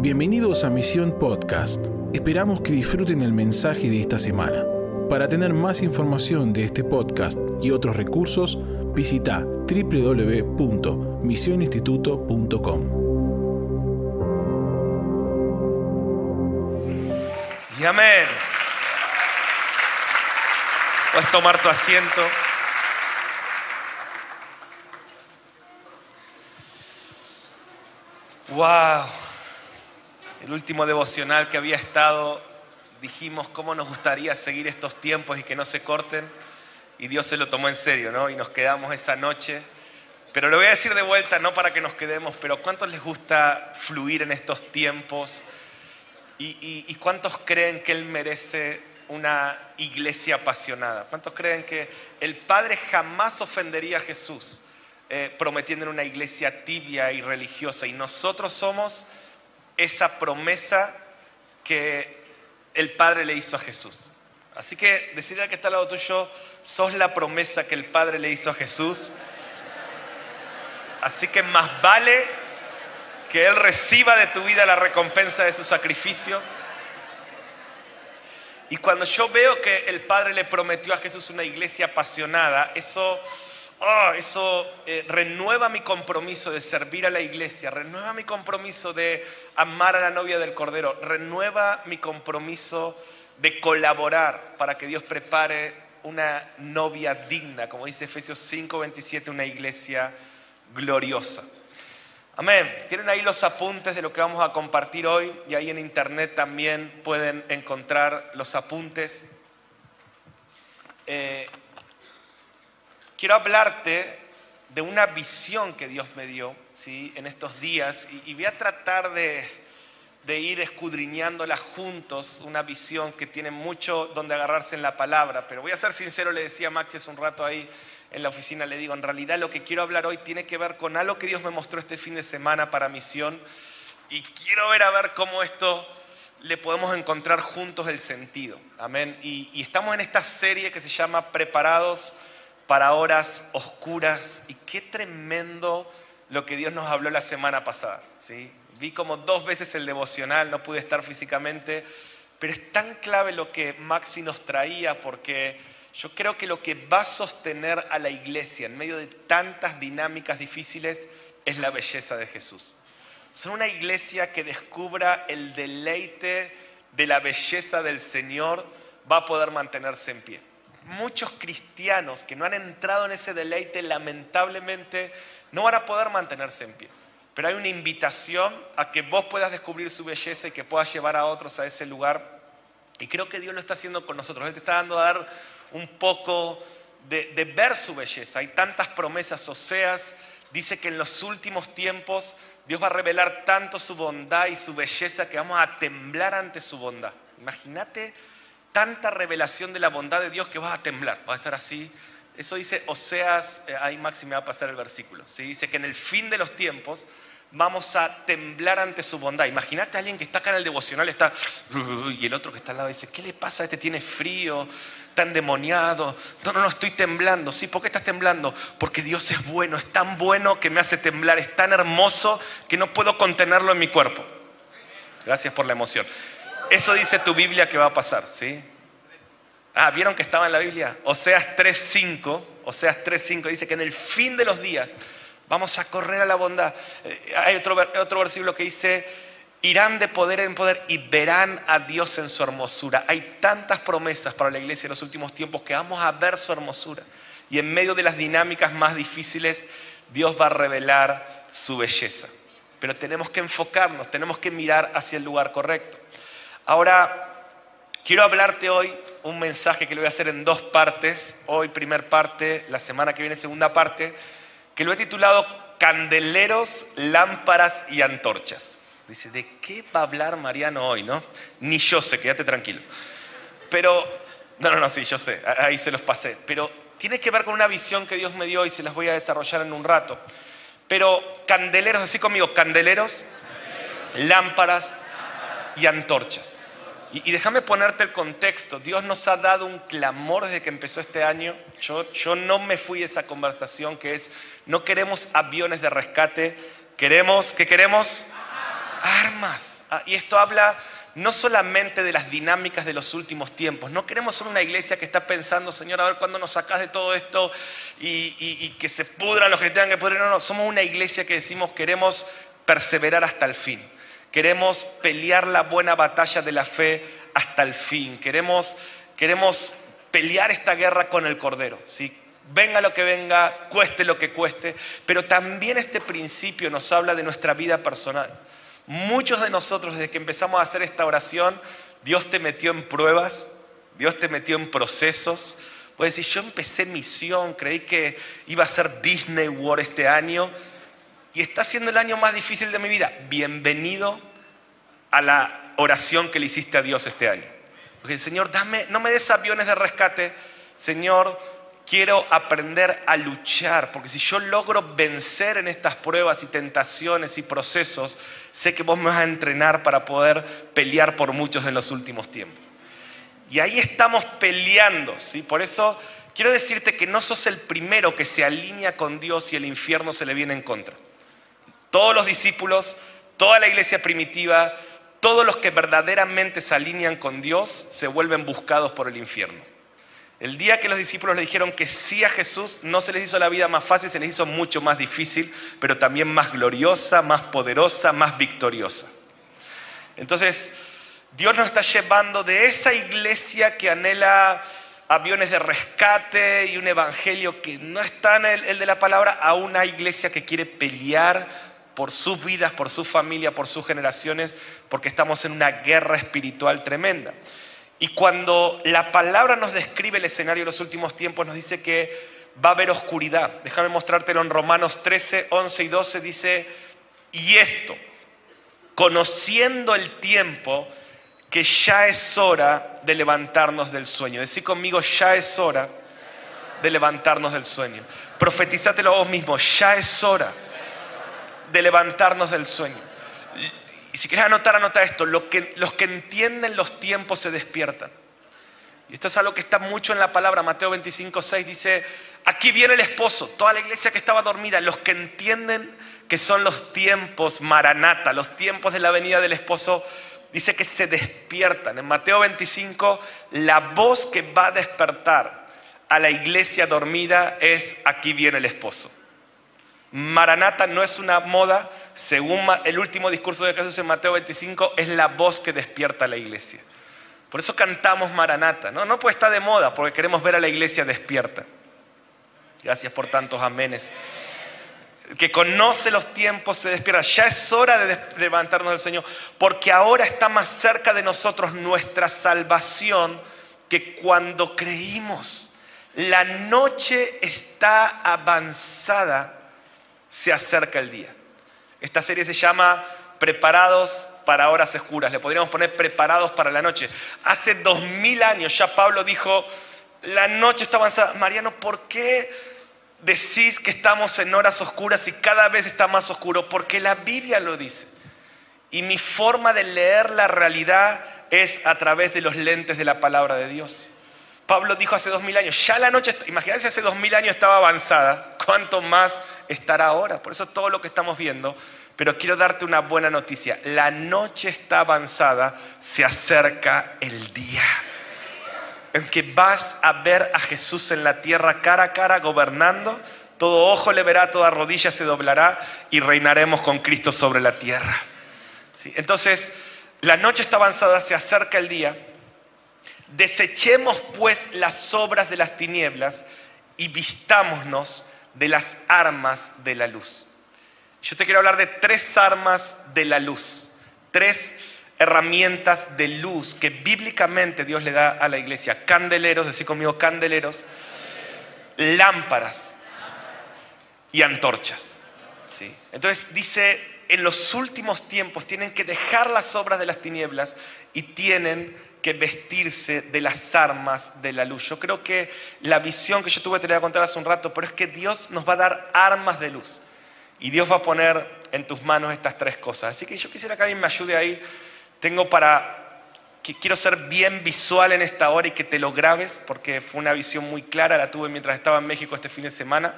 Bienvenidos a Misión Podcast. Esperamos que disfruten el mensaje de esta semana. Para tener más información de este podcast y otros recursos, visita www.misioninstituto.com. Y amén. Puedes tomar tu asiento. Wow. El último devocional que había estado, dijimos cómo nos gustaría seguir estos tiempos y que no se corten. Y Dios se lo tomó en serio, ¿no? Y nos quedamos esa noche. Pero lo voy a decir de vuelta, no para que nos quedemos, pero ¿cuántos les gusta fluir en estos tiempos? ¿Y, cuántos creen que Él merece una iglesia apasionada? ¿Cuántos creen que el Padre jamás ofendería a Jesús? eh, prometiendo una iglesia tibia y religiosa. Y nosotros somos esa promesa que el Padre le hizo a Jesús. Así que decirle al que está al lado tuyo, sos la promesa que el Padre le hizo a Jesús. Así que más vale que Él reciba de tu vida la recompensa de su sacrificio. Y cuando yo veo que el Padre le prometió a Jesús una iglesia apasionada, eso oh, eso eh, renueva mi compromiso de servir a la iglesia, renueva mi compromiso de amar a la novia del Cordero, renueva mi compromiso de colaborar para que Dios prepare una novia digna, como dice Efesios 5:27, una iglesia gloriosa. Amén. Tienen ahí los apuntes de lo que vamos a compartir hoy y ahí en internet también pueden encontrar los apuntes. Eh, quiero hablarte de una visión que Dios me dio ¿sí? en estos días y, voy a tratar de, ir escudriñándola juntos, una visión que tiene mucho donde agarrarse en la palabra, pero voy a ser sincero, le decía a Maxi hace un rato ahí en la oficina, le digo, en realidad lo que quiero hablar hoy tiene que ver con algo que Dios me mostró este fin de semana para misión y quiero ver a ver cómo esto le podemos encontrar juntos el sentido. Amén. y estamos en esta serie que se llama Preparados para horas oscuras. Y qué tremendo lo que Dios nos habló la semana pasada. Vi como dos veces el devocional, no pude estar físicamente, pero es tan clave lo que Maxi nos traía porque yo creo que lo que va a sostener a la iglesia en medio de tantas dinámicas difíciles es la belleza de Jesús. Son una iglesia que descubra el deleite de la belleza del Señor, va a poder mantenerse en pie muchos cristianos que no han entrado en ese deleite, lamentablemente, no van a poder mantenerse en pie. Pero hay una invitación a que vos puedas descubrir su belleza y que puedas llevar a otros a ese lugar. Y creo que Dios lo está haciendo con nosotros. Él te está dando a dar un poco de, ver su belleza. Hay tantas promesas. Oseas dice que en los últimos tiempos Dios va a revelar tanto su bondad y su belleza que vamos a temblar ante su bondad. Imagínate tanta revelación de la bondad de Dios que vas a temblar, vas a estar así. Eso dice Oseas, eh, ahí Maxi me va a pasar el versículo. ¿sí? Dice que en el fin de los tiempos vamos a temblar ante su bondad. Imagínate a alguien que está acá en el devocional, está, y el otro que está al lado dice, ¿qué le pasa? Este tiene frío, está endemoniado. No, no, no, estoy temblando. ¿Sí? ¿Por qué estás temblando? Porque Dios es bueno, es tan bueno que me hace temblar, es tan hermoso que no puedo contenerlo en mi cuerpo. Gracias por la emoción. Eso dice tu Biblia que va a pasar, ¿sí? Ah, ¿vieron que estaba en la Biblia? Oseas 3.5, Oseas 3.5 dice que en el fin de los días vamos a correr a la bondad. Eh, hay otro, otro versículo que dice, irán de poder en poder y verán a Dios en su hermosura. Hay tantas promesas para la iglesia en los últimos tiempos que vamos a ver su hermosura. Y en medio de las dinámicas más difíciles, Dios va a revelar su belleza. Pero tenemos que enfocarnos, tenemos que mirar hacia el lugar correcto. Ahora, quiero hablarte hoy un mensaje que lo voy a hacer en dos partes. Hoy primer parte, la semana que viene segunda parte, que lo he titulado Candeleros, lámparas y antorchas. Dice, ¿de qué va a hablar Mariano hoy, no? Ni yo sé, quédate tranquilo. Pero, no, no, no, sí, yo sé, ahí se los pasé. Pero tiene que ver con una visión que Dios me dio y se las voy a desarrollar en un rato. Pero candeleros, así conmigo, candeleros, lámparas y antorchas. Y, déjame ponerte el contexto. Dios nos ha dado un clamor desde que empezó este año. Yo, yo no me fui de esa conversación que es, no queremos aviones de rescate, queremos, ¿qué queremos? Armas. Ah, y esto habla no solamente de las dinámicas de los últimos tiempos. No queremos ser una iglesia que está pensando, Señor, a ver cuándo nos sacas de todo esto y, que se pudran los que tengan que pudrir. No, no, somos una iglesia que decimos queremos perseverar hasta el fin. Queremos pelear la buena batalla de la fe hasta el fin. Queremos, queremos pelear esta guerra con el Cordero. ¿sí? Venga lo que venga, cueste lo que cueste. Pero también este principio nos habla de nuestra vida personal. Muchos de nosotros desde que empezamos a hacer esta oración, Dios te metió en pruebas, Dios te metió en procesos. Puedes decir, yo empecé misión, creí que iba a ser Disney World este año y está siendo el año más difícil de mi vida. Bienvenido a la oración que le hiciste a Dios este año. Porque Señor, dame, no me des aviones de rescate, Señor, quiero aprender a luchar, porque si yo logro vencer en estas pruebas y tentaciones y procesos, sé que vos me vas a entrenar para poder pelear por muchos en los últimos tiempos. Y ahí estamos peleando, ¿sí? Por eso quiero decirte que no sos el primero que se alinea con Dios y el infierno se le viene en contra. Todos los discípulos, toda la iglesia primitiva, todos los que verdaderamente se alinean con Dios se vuelven buscados por el infierno. El día que los discípulos le dijeron que sí a Jesús, no se les hizo la vida más fácil, se les hizo mucho más difícil, pero también más gloriosa, más poderosa, más victoriosa. Entonces, Dios nos está llevando de esa iglesia que anhela aviones de rescate y un evangelio que no está en el, el de la palabra, a una iglesia que quiere pelear por sus vidas, por su familia, por sus generaciones, porque estamos en una guerra espiritual tremenda. Y cuando la palabra nos describe el escenario de los últimos tiempos, nos dice que va a haber oscuridad. Déjame mostrártelo en Romanos 13, 11 y 12. Dice, y esto, conociendo el tiempo, que ya es hora de levantarnos del sueño. Decí conmigo, ya es hora de levantarnos del sueño. Profetizátelo vos mismo, ya es hora de levantarnos del sueño. Y si quieres anotar, anota esto. Los que, los que entienden los tiempos se despiertan. Y esto es algo que está mucho en la palabra. Mateo 25, 6 dice, aquí viene el esposo, toda la iglesia que estaba dormida, los que entienden que son los tiempos maranata, los tiempos de la venida del esposo, dice que se despiertan. En Mateo 25, la voz que va a despertar a la iglesia dormida es, aquí viene el esposo. Maranata no es una moda, según el último discurso de Jesús en Mateo 25, es la voz que despierta a la iglesia. Por eso cantamos Maranata, ¿no? No puede estar de moda, porque queremos ver a la iglesia despierta. Gracias por tantos amenes. El que conoce los tiempos se despierta. Ya es hora de levantarnos del sueño, porque ahora está más cerca de nosotros nuestra salvación que cuando creímos. La noche está avanzada se acerca el día. Esta serie se llama Preparados para horas oscuras. Le podríamos poner preparados para la noche. Hace dos mil años ya Pablo dijo, la noche está avanzada. Mariano, ¿por qué decís que estamos en horas oscuras y cada vez está más oscuro? Porque la Biblia lo dice. Y mi forma de leer la realidad es a través de los lentes de la palabra de Dios. Pablo dijo hace dos mil años, ya la noche, imagínense hace dos mil años estaba avanzada, ¿cuánto más estará ahora? Por eso todo lo que estamos viendo. Pero quiero darte una buena noticia, la noche está avanzada, se acerca el día en que vas a ver a Jesús en la tierra cara a cara gobernando, todo ojo le verá, toda rodilla se doblará y reinaremos con Cristo sobre la tierra. Entonces, la noche está avanzada, se acerca el día Desechemos pues las obras de las tinieblas y vistámonos de las armas de la luz. Yo te quiero hablar de tres armas de la luz, tres herramientas de luz que bíblicamente Dios le da a la iglesia. Candeleros, decir conmigo candeleros, lámparas y antorchas. ¿sí? Entonces dice, en los últimos tiempos tienen que dejar las obras de las tinieblas y tienen que vestirse de las armas de la luz. Yo creo que la visión que yo tuve te la voy a contar hace un rato, pero es que Dios nos va a dar armas de luz. Y Dios va a poner en tus manos estas tres cosas. Así que yo quisiera que alguien me ayude ahí. Tengo para... Que quiero ser bien visual en esta hora y que te lo grabes, porque fue una visión muy clara, la tuve mientras estaba en México este fin de semana.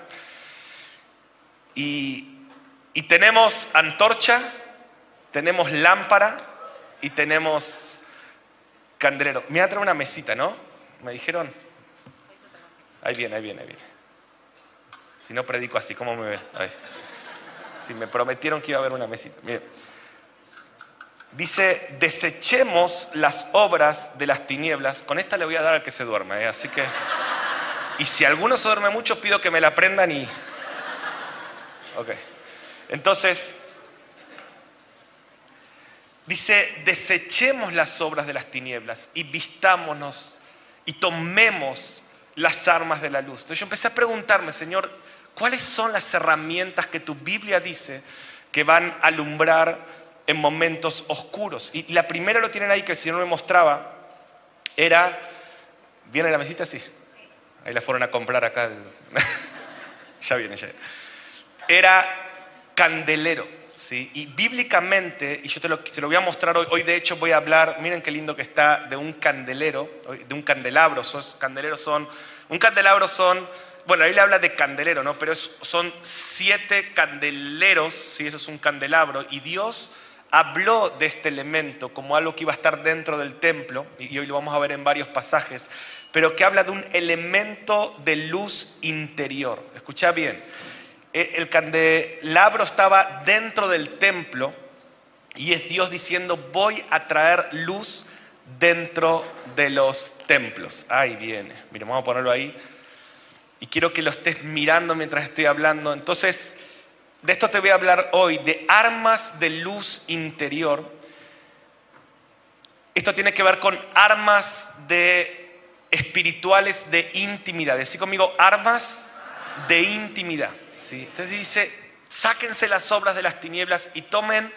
Y, y tenemos antorcha, tenemos lámpara y tenemos candelero. Me voy a traer una mesita, ¿no? ¿Me dijeron? Ahí viene, ahí viene, ahí viene. Si no predico así, ¿cómo me ven? Si me prometieron que iba a haber una mesita. Miren. Dice, desechemos las obras de las tinieblas. Con esta le voy a dar al que se duerma, ¿eh? así que... Y si alguno se duerme mucho, pido que me la aprendan y... Ok. Entonces, dice, desechemos las obras de las tinieblas y vistámonos y tomemos las armas de la luz. Entonces yo empecé a preguntarme, Señor, ¿cuáles son las herramientas que tu Biblia dice que van a alumbrar en momentos oscuros? Y la primera lo tienen ahí que el Señor me mostraba, era, ¿viene la mesita? Sí. Ahí la fueron a comprar acá. ya viene, ya. Era candelero. ¿Sí? Y bíblicamente, y yo te lo, te lo, voy a mostrar hoy, hoy de hecho voy a hablar, miren qué lindo que está, de un candelero, de un candelabro. candeleros son, un candelabro son, bueno, ahí le habla de candelero, ¿no? Pero son siete candeleros, ¿sí? Eso es un candelabro. Y Dios habló de este elemento como algo que iba a estar dentro del templo, y hoy lo vamos a ver en varios pasajes, pero que habla de un elemento de luz interior. Escucha bien el candelabro estaba dentro del templo y es Dios diciendo, voy a traer luz dentro de los templos. Ahí viene, miren, vamos a ponerlo ahí. Y quiero que lo estés mirando mientras estoy hablando. Entonces, de esto te voy a hablar hoy, de armas de luz interior. Esto tiene que ver con armas de espirituales de intimidad. Decí conmigo, armas de intimidad. Entonces dice, sáquense las obras de las tinieblas y tomen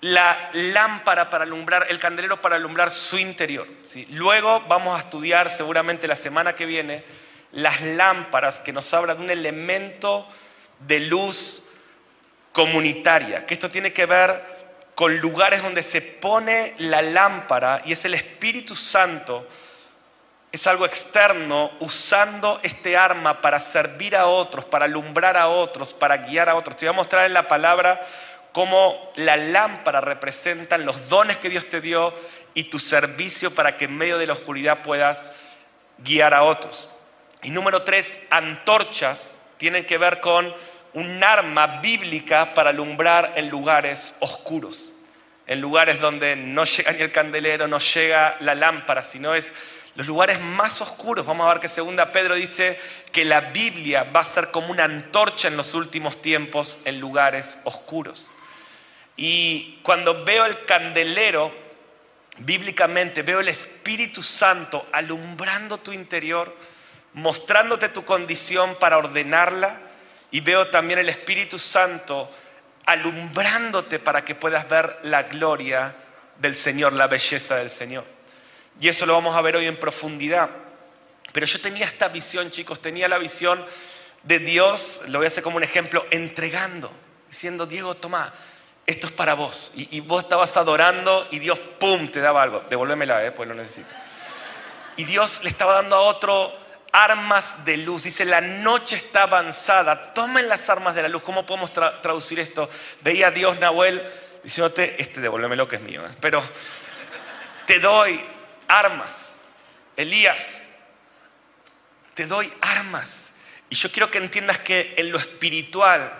la lámpara para alumbrar, el candelero para alumbrar su interior. Luego vamos a estudiar seguramente la semana que viene las lámparas que nos hablan de un elemento de luz comunitaria, que esto tiene que ver con lugares donde se pone la lámpara y es el Espíritu Santo es algo externo usando este arma para servir a otros, para alumbrar a otros, para guiar a otros. Te voy a mostrar en la palabra cómo la lámpara representa los dones que Dios te dio y tu servicio para que en medio de la oscuridad puedas guiar a otros. Y número tres, antorchas tienen que ver con un arma bíblica para alumbrar en lugares oscuros, en lugares donde no llega ni el candelero, no llega la lámpara, sino es los lugares más oscuros. Vamos a ver que segunda Pedro dice que la Biblia va a ser como una antorcha en los últimos tiempos en lugares oscuros. Y cuando veo el candelero, bíblicamente veo el Espíritu Santo alumbrando tu interior, mostrándote tu condición para ordenarla, y veo también el Espíritu Santo alumbrándote para que puedas ver la gloria del Señor, la belleza del Señor. Y eso lo vamos a ver hoy en profundidad. Pero yo tenía esta visión, chicos, tenía la visión de Dios, lo voy a hacer como un ejemplo, entregando, diciendo, Diego, toma, esto es para vos. Y, vos estabas adorando y Dios, ¡pum!, te daba algo. Devuélvemela, eh, pues lo necesito. Y Dios le estaba dando a otro armas de luz. Dice, la noche está avanzada, tomen las armas de la luz. ¿Cómo podemos traducir esto? Veía a Dios, Nahuel, diciéndote, este devuélvemelo que es mío. Eh". Pero te doy armas. Elías, te doy armas. Y yo quiero que entiendas que en lo espiritual,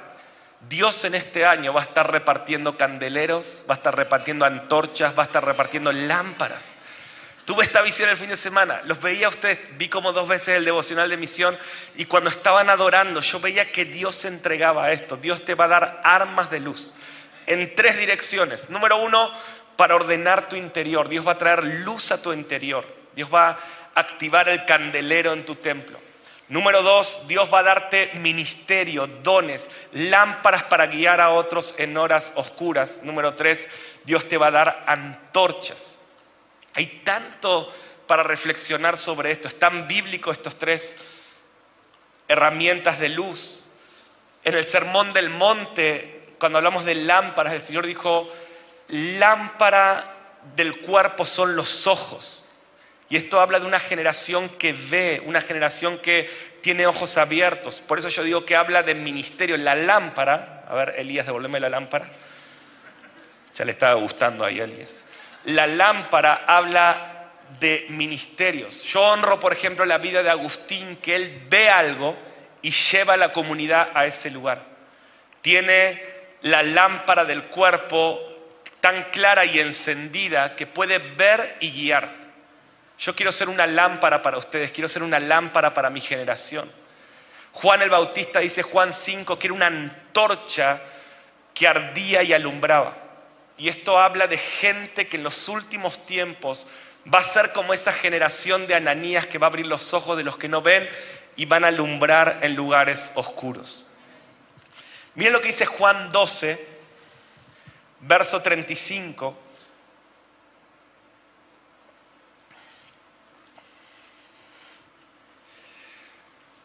Dios en este año va a estar repartiendo candeleros, va a estar repartiendo antorchas, va a estar repartiendo lámparas. Tuve esta visión el fin de semana, los veía a ustedes, vi como dos veces el devocional de misión y cuando estaban adorando yo veía que Dios se entregaba a esto, Dios te va a dar armas de luz en tres direcciones. Número uno, para ordenar tu interior. Dios va a traer luz a tu interior. Dios va a activar el candelero en tu templo. Número dos, Dios va a darte ministerio, dones, lámparas para guiar a otros en horas oscuras. Número tres, Dios te va a dar antorchas. Hay tanto para reflexionar sobre esto. Es tan bíblico estos tres herramientas de luz. En el Sermón del Monte, cuando hablamos de lámparas, el Señor dijo, lámpara del cuerpo son los ojos. Y esto habla de una generación que ve, una generación que tiene ojos abiertos. Por eso yo digo que habla de ministerio. La lámpara, a ver, Elías, devuélveme la lámpara. Ya le estaba gustando ahí Elías. La lámpara habla de ministerios. Yo honro, por ejemplo, la vida de Agustín, que él ve algo y lleva a la comunidad a ese lugar. Tiene la lámpara del cuerpo tan clara y encendida que puede ver y guiar. Yo quiero ser una lámpara para ustedes, quiero ser una lámpara para mi generación. Juan el Bautista dice Juan 5 que era una antorcha que ardía y alumbraba. Y esto habla de gente que en los últimos tiempos va a ser como esa generación de Ananías que va a abrir los ojos de los que no ven y van a alumbrar en lugares oscuros. Miren lo que dice Juan 12, verso 35.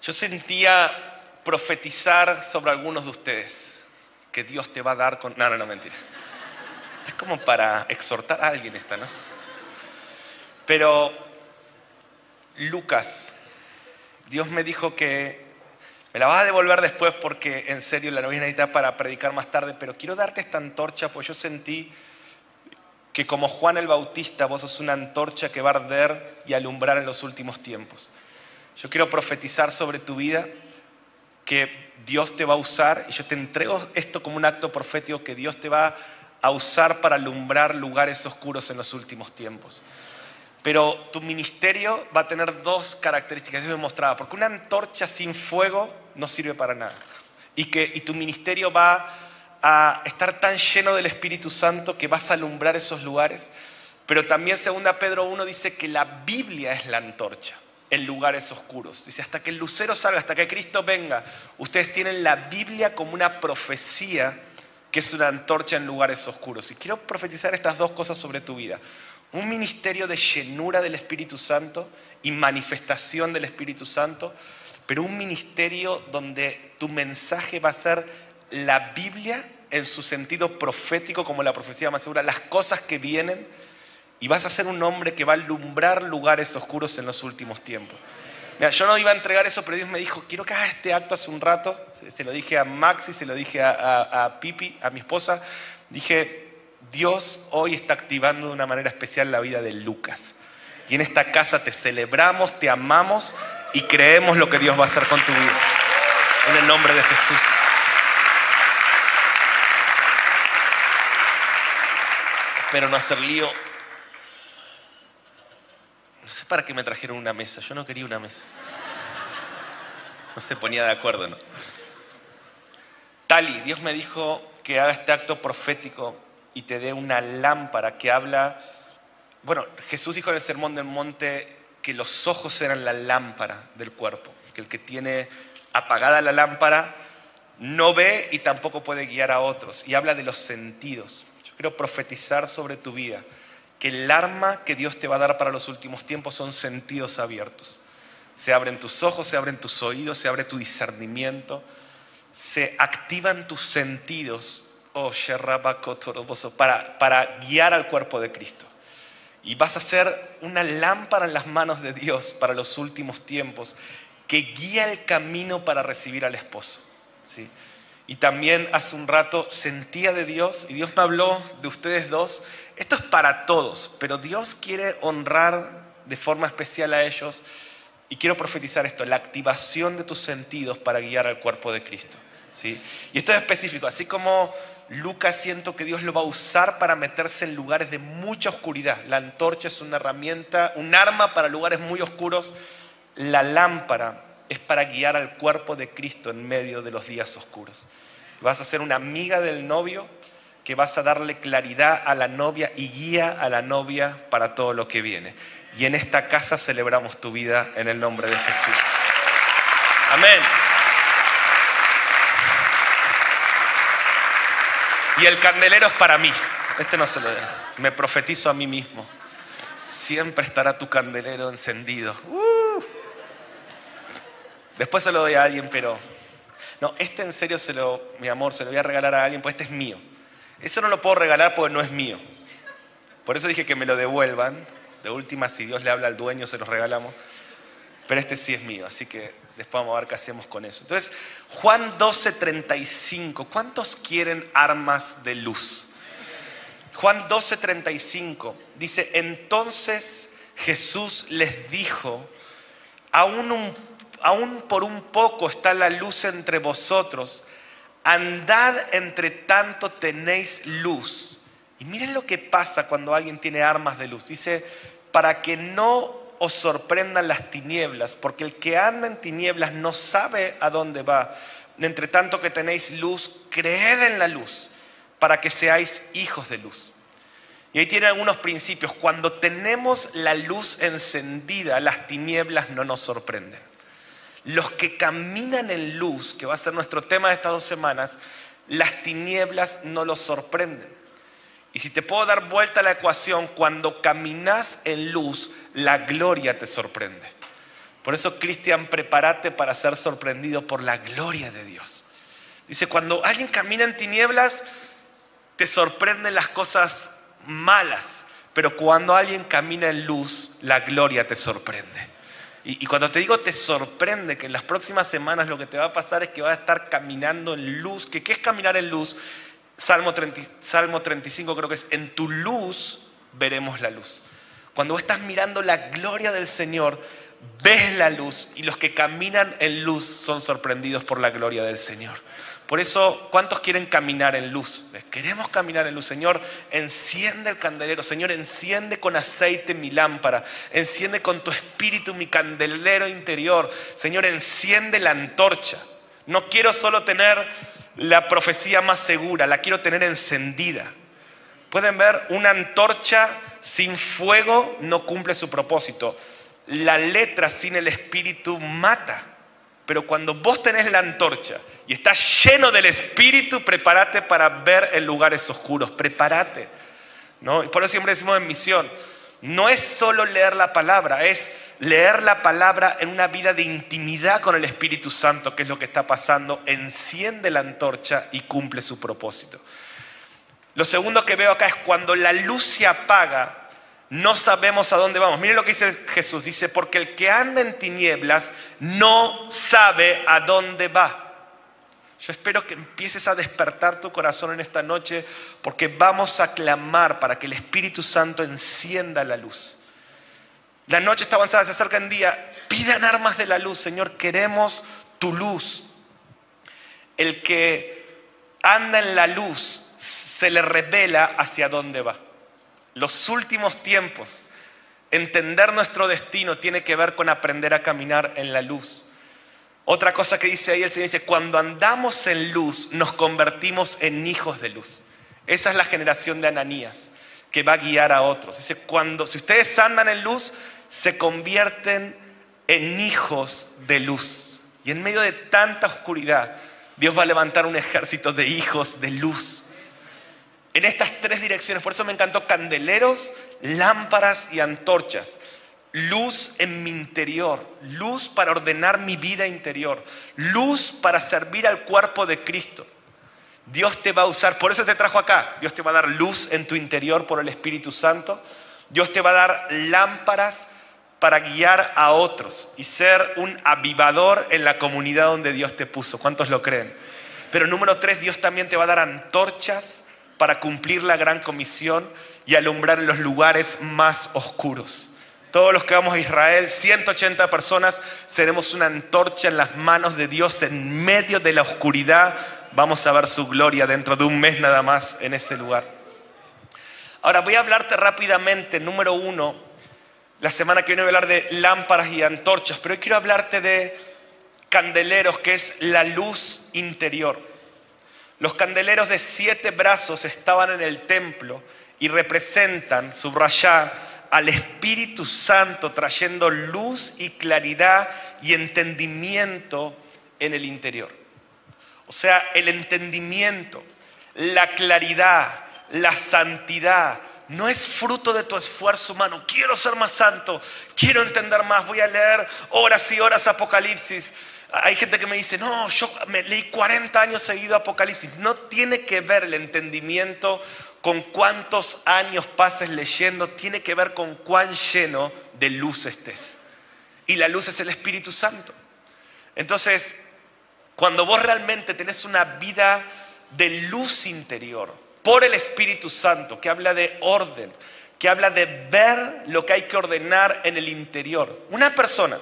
Yo sentía profetizar sobre algunos de ustedes que Dios te va a dar con... No, no, no, mentira. Es como para exhortar a alguien esta, ¿no? Pero Lucas, Dios me dijo que me la vas a devolver después porque en serio la novia necesita para predicar más tarde, pero quiero darte esta antorcha, pues yo sentí que como Juan el Bautista, vos sos una antorcha que va a arder y alumbrar en los últimos tiempos. Yo quiero profetizar sobre tu vida que Dios te va a usar y yo te entrego esto como un acto profético que Dios te va a usar para alumbrar lugares oscuros en los últimos tiempos. Pero tu ministerio va a tener dos características, mostraba, porque una antorcha sin fuego no sirve para nada. Y que y tu ministerio va a estar tan lleno del Espíritu Santo que vas a alumbrar esos lugares. Pero también segunda Pedro 1 dice que la Biblia es la antorcha en lugares oscuros. Dice, hasta que el lucero salga, hasta que Cristo venga, ustedes tienen la Biblia como una profecía que es una antorcha en lugares oscuros. Y quiero profetizar estas dos cosas sobre tu vida. Un ministerio de llenura del Espíritu Santo y manifestación del Espíritu Santo, pero un ministerio donde tu mensaje va a ser la Biblia en su sentido profético, como la profecía más segura, las cosas que vienen y vas a ser un hombre que va a alumbrar lugares oscuros en los últimos tiempos. Mira, yo no iba a entregar eso, pero Dios me dijo, quiero que hagas este acto hace un rato. Se, lo dije a Maxi, se lo dije a, a Pipi, a mi esposa. Dije, Dios hoy está activando de una manera especial la vida de Lucas. Y en esta casa te celebramos, te amamos y creemos lo que Dios va a hacer con tu vida. En el nombre de Jesús. Pero no hacer lío no sé para qué me trajeron una mesa, yo no quería una mesa. No se ponía de acuerdo, ¿no? Tali, Dios me dijo que haga este acto profético y te dé una lámpara que habla... Bueno, Jesús dijo en el Sermón del Monte que los ojos eran la lámpara del cuerpo, que el que tiene apagada la lámpara no ve y tampoco puede guiar a otros. Y habla de los sentidos. Yo quiero profetizar sobre tu vida que el arma que Dios te va a dar para los últimos tiempos son sentidos abiertos. Se abren tus ojos, se abren tus oídos, se abre tu discernimiento, se activan tus sentidos, para, para guiar al cuerpo de Cristo. Y vas a ser una lámpara en las manos de Dios para los últimos tiempos que guía el camino para recibir al esposo. ¿sí? Y también hace un rato sentía de Dios y Dios me habló de ustedes dos esto es para todos, pero Dios quiere honrar de forma especial a ellos y quiero profetizar esto, la activación de tus sentidos para guiar al cuerpo de Cristo. ¿sí? Y esto es específico, así como Lucas siento que Dios lo va a usar para meterse en lugares de mucha oscuridad. La antorcha es una herramienta, un arma para lugares muy oscuros. La lámpara es para guiar al cuerpo de Cristo en medio de los días oscuros. Vas a ser una amiga del novio que vas a darle claridad a la novia y guía a la novia para todo lo que viene. Y en esta casa celebramos tu vida en el nombre de Jesús. Amén. Y el candelero es para mí. Este no se lo den. Me profetizo a mí mismo. Siempre estará tu candelero encendido. Uh. Después se lo doy a alguien, pero... No, este en serio se lo, mi amor, se lo voy a regalar a alguien, pues este es mío. Eso no lo puedo regalar porque no es mío. Por eso dije que me lo devuelvan. De última, si Dios le habla al dueño, se los regalamos. Pero este sí es mío, así que después vamos a ver qué hacemos con eso. Entonces, Juan 12:35. ¿Cuántos quieren armas de luz? Juan 12:35 dice, entonces Jesús les dijo, aún, aún por un poco está la luz entre vosotros, andad entre tanto tenéis luz. Y miren lo que pasa cuando alguien tiene armas de luz. Dice, para que no os sorprendan las tinieblas, porque el que anda en tinieblas no sabe a dónde va. Entre tanto que tenéis luz, creed en la luz para que seáis hijos de luz. Y ahí tiene algunos principios. Cuando tenemos la luz encendida, las tinieblas no nos sorprenden. Los que caminan en luz, que va a ser nuestro tema de estas dos semanas, las tinieblas no los sorprenden. Y si te puedo dar vuelta a la ecuación, cuando caminas en luz, la gloria te sorprende. Por eso, Cristian, prepárate para ser sorprendido por la gloria de Dios. Dice, cuando alguien camina en tinieblas, te sorprenden las cosas malas, pero cuando alguien camina en luz, la gloria te sorprende. Y, cuando te digo te sorprende que en las próximas semanas lo que te va a pasar es que vas a estar caminando en luz. ¿Qué, qué es caminar en luz? Salmo, Salmo 35 creo que es, en tu luz veremos la luz. Cuando estás mirando la gloria del Señor, ves la luz y los que caminan en luz son sorprendidos por la gloria del Señor. Por eso, ¿cuántos quieren caminar en luz? Queremos caminar en luz. Señor, enciende el candelero. Señor, enciende con aceite mi lámpara. Enciende con tu espíritu mi candelero interior. Señor, enciende la antorcha. No quiero solo tener la profecía más segura, la quiero tener encendida. Pueden ver, una antorcha sin fuego no cumple su propósito. La letra sin el espíritu mata. Pero cuando vos tenés la antorcha y estás lleno del Espíritu, prepárate para ver en lugares oscuros, prepárate. ¿no? Por eso siempre decimos en misión, no es solo leer la palabra, es leer la palabra en una vida de intimidad con el Espíritu Santo, que es lo que está pasando, enciende la antorcha y cumple su propósito. Lo segundo que veo acá es cuando la luz se apaga, no sabemos a dónde vamos. Miren lo que dice Jesús. Dice, porque el que anda en tinieblas no sabe a dónde va. Yo espero que empieces a despertar tu corazón en esta noche porque vamos a clamar para que el Espíritu Santo encienda la luz. La noche está avanzada, se acerca el día. Pidan armas de la luz, Señor, queremos tu luz. El que anda en la luz se le revela hacia dónde va los últimos tiempos, entender nuestro destino tiene que ver con aprender a caminar en la luz. Otra cosa que dice ahí el Señor dice, cuando andamos en luz nos convertimos en hijos de luz. Esa es la generación de Ananías que va a guiar a otros. Dice, cuando si ustedes andan en luz, se convierten en hijos de luz. Y en medio de tanta oscuridad, Dios va a levantar un ejército de hijos de luz en estas tres direcciones. Por eso me encantó candeleros, lámparas y antorchas. Luz en mi interior, luz para ordenar mi vida interior, luz para servir al cuerpo de Cristo. Dios te va a usar, por eso te trajo acá. Dios te va a dar luz en tu interior por el Espíritu Santo. Dios te va a dar lámparas para guiar a otros y ser un avivador en la comunidad donde Dios te puso. ¿Cuántos lo creen? Pero número tres, Dios también te va a dar antorchas para cumplir la gran comisión y alumbrar en los lugares más oscuros. Todos los que vamos a Israel, 180 personas, seremos una antorcha en las manos de Dios en medio de la oscuridad. Vamos a ver su gloria dentro de un mes nada más en ese lugar. Ahora voy a hablarte rápidamente, número uno, la semana que viene voy a hablar de lámparas y antorchas, pero hoy quiero hablarte de candeleros, que es la luz interior. Los candeleros de siete brazos estaban en el templo y representan, subrayá, al Espíritu Santo trayendo luz y claridad y entendimiento en el interior. O sea, el entendimiento, la claridad, la santidad, no es fruto de tu esfuerzo humano. Quiero ser más santo, quiero entender más, voy a leer horas y horas Apocalipsis. Hay gente que me dice, no, yo me leí 40 años seguido Apocalipsis. No tiene que ver el entendimiento con cuántos años pases leyendo, tiene que ver con cuán lleno de luz estés. Y la luz es el Espíritu Santo. Entonces, cuando vos realmente tenés una vida de luz interior, por el Espíritu Santo, que habla de orden, que habla de ver lo que hay que ordenar en el interior. Una persona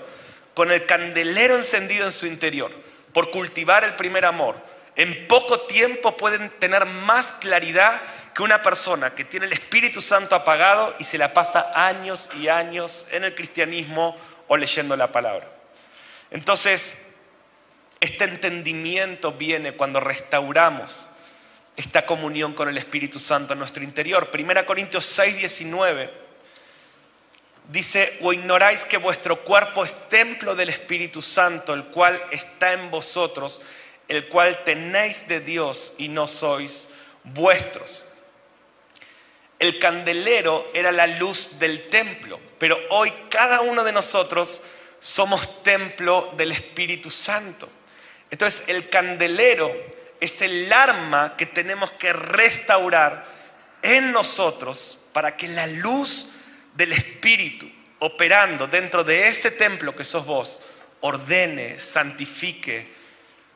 con el candelero encendido en su interior, por cultivar el primer amor, en poco tiempo pueden tener más claridad que una persona que tiene el Espíritu Santo apagado y se la pasa años y años en el cristianismo o leyendo la palabra. Entonces, este entendimiento viene cuando restauramos esta comunión con el Espíritu Santo en nuestro interior. Primera Corintios 6, 19 dice, o ignoráis que vuestro cuerpo es templo del Espíritu Santo, el cual está en vosotros, el cual tenéis de Dios y no sois vuestros. El candelero era la luz del templo, pero hoy cada uno de nosotros somos templo del Espíritu Santo. Entonces el candelero es el arma que tenemos que restaurar en nosotros para que la luz del Espíritu operando dentro de ese templo que sos vos ordene, santifique,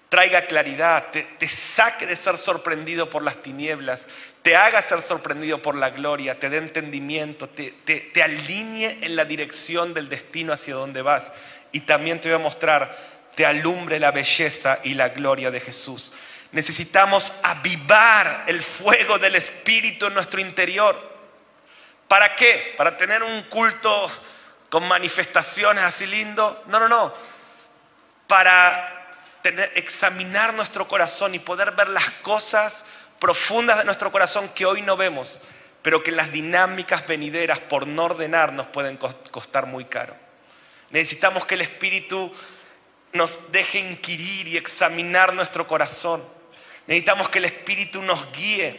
traiga claridad, te, saque de ser sorprendido por las tinieblas, te haga ser sorprendido por la gloria, te dé entendimiento, te, te alinee en la dirección del destino hacia donde vas. Y también te voy a mostrar, te alumbre la belleza y la gloria de Jesús. Necesitamos avivar el fuego del Espíritu en nuestro interior. ¿Para qué? ¿Para tener un culto con manifestaciones así lindo? No, no, no. Para tener, examinar nuestro corazón y poder ver las cosas profundas de nuestro corazón que hoy no vemos, pero que las dinámicas venideras por no ordenar nos pueden costar muy caro. Necesitamos que el Espíritu nos deje inquirir y examinar nuestro corazón Necesitamos que el Espíritu nos guíe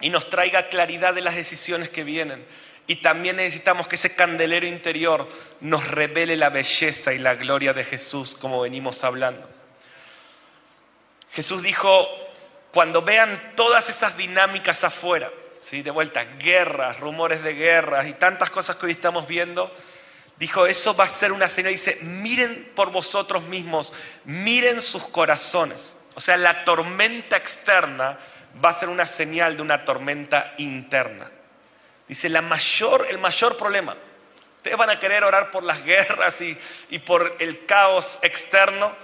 y nos traiga claridad de las decisiones que vienen. Y también necesitamos que ese candelero interior nos revele la belleza y la gloria de Jesús, como venimos hablando. Jesús dijo, cuando vean todas esas dinámicas afuera, ¿sí? de vuelta, guerras, rumores de guerras y tantas cosas que hoy estamos viendo, dijo, eso va a ser una señal. Dice, miren por vosotros mismos, miren sus corazones. O sea, la tormenta externa va a ser una señal de una tormenta interna. Dice, el mayor problema. Ustedes van a querer orar por las guerras y, y por el caos externo.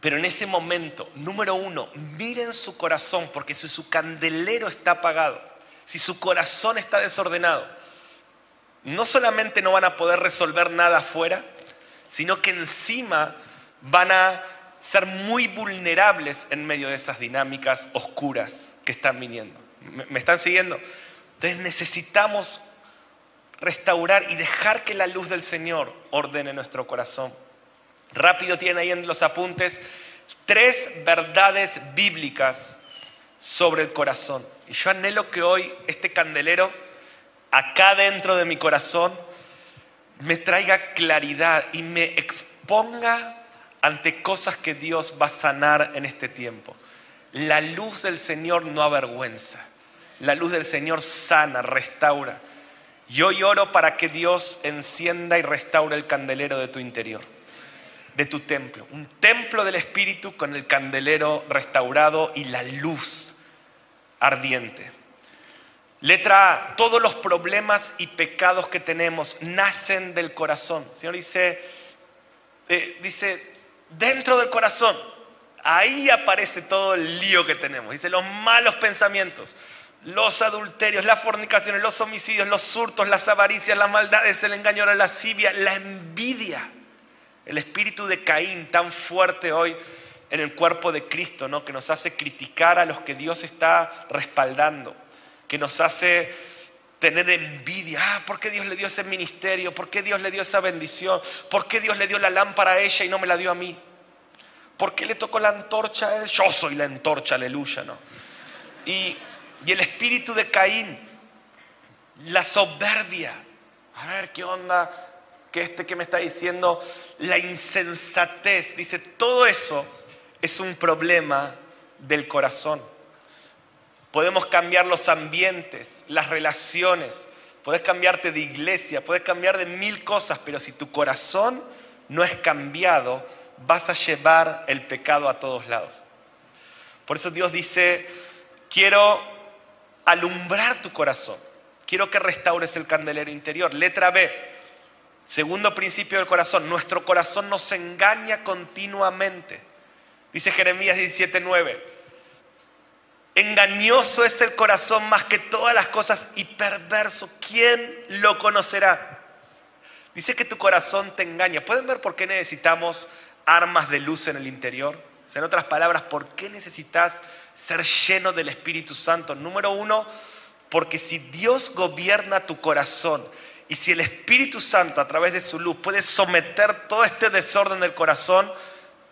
Pero en ese momento, número uno, miren su corazón, porque si su candelero está apagado, si su corazón está desordenado, no solamente no van a poder resolver nada afuera, sino que encima van a ser muy vulnerables en medio de esas dinámicas oscuras que están viniendo. ¿Me están siguiendo? Entonces necesitamos restaurar y dejar que la luz del Señor ordene nuestro corazón. Rápido tienen ahí en los apuntes tres verdades bíblicas sobre el corazón. Y yo anhelo que hoy este candelero, acá dentro de mi corazón, me traiga claridad y me exponga ante cosas que Dios va a sanar en este tiempo. La luz del Señor no avergüenza. La luz del Señor sana, restaura. Yo lloro para que Dios encienda y restaure el candelero de tu interior, de tu templo. Un templo del Espíritu con el candelero restaurado y la luz ardiente. Letra todos los problemas y pecados que tenemos nacen del corazón. El Señor dice, eh, dice, dentro del corazón. Ahí aparece todo el lío que tenemos. Dice, los malos pensamientos, los adulterios, las fornicaciones, los homicidios, los hurtos, las avaricias, las maldades, el engaño, la lascivia, la envidia. El espíritu de Caín tan fuerte hoy en el cuerpo de Cristo, ¿no? que nos hace criticar a los que Dios está respaldando, que nos hace tener envidia. Ah, ¿por qué Dios le dio ese ministerio? ¿Por qué Dios le dio esa bendición? ¿Por qué Dios le dio la lámpara a ella y no me la dio a mí? ¿Por qué le tocó la antorcha a él? Yo soy la antorcha, aleluya, ¿no? Y, y el espíritu de Caín, la soberbia. A ver, ¿qué onda? ¿Qué este que me está diciendo? La insensatez. Dice, todo eso es un problema del corazón. Podemos cambiar los ambientes, las relaciones, puedes cambiarte de iglesia, puedes cambiar de mil cosas, pero si tu corazón no es cambiado, vas a llevar el pecado a todos lados. Por eso Dios dice, quiero alumbrar tu corazón. Quiero que restaures el candelero interior. Letra B. Segundo principio del corazón. Nuestro corazón nos engaña continuamente. Dice Jeremías 17:9. Engañoso es el corazón más que todas las cosas y perverso. ¿Quién lo conocerá? Dice que tu corazón te engaña. ¿Pueden ver por qué necesitamos armas de luz en el interior? O sea, en otras palabras, ¿por qué necesitas ser lleno del Espíritu Santo? Número uno, porque si Dios gobierna tu corazón y si el Espíritu Santo a través de su luz puede someter todo este desorden del corazón,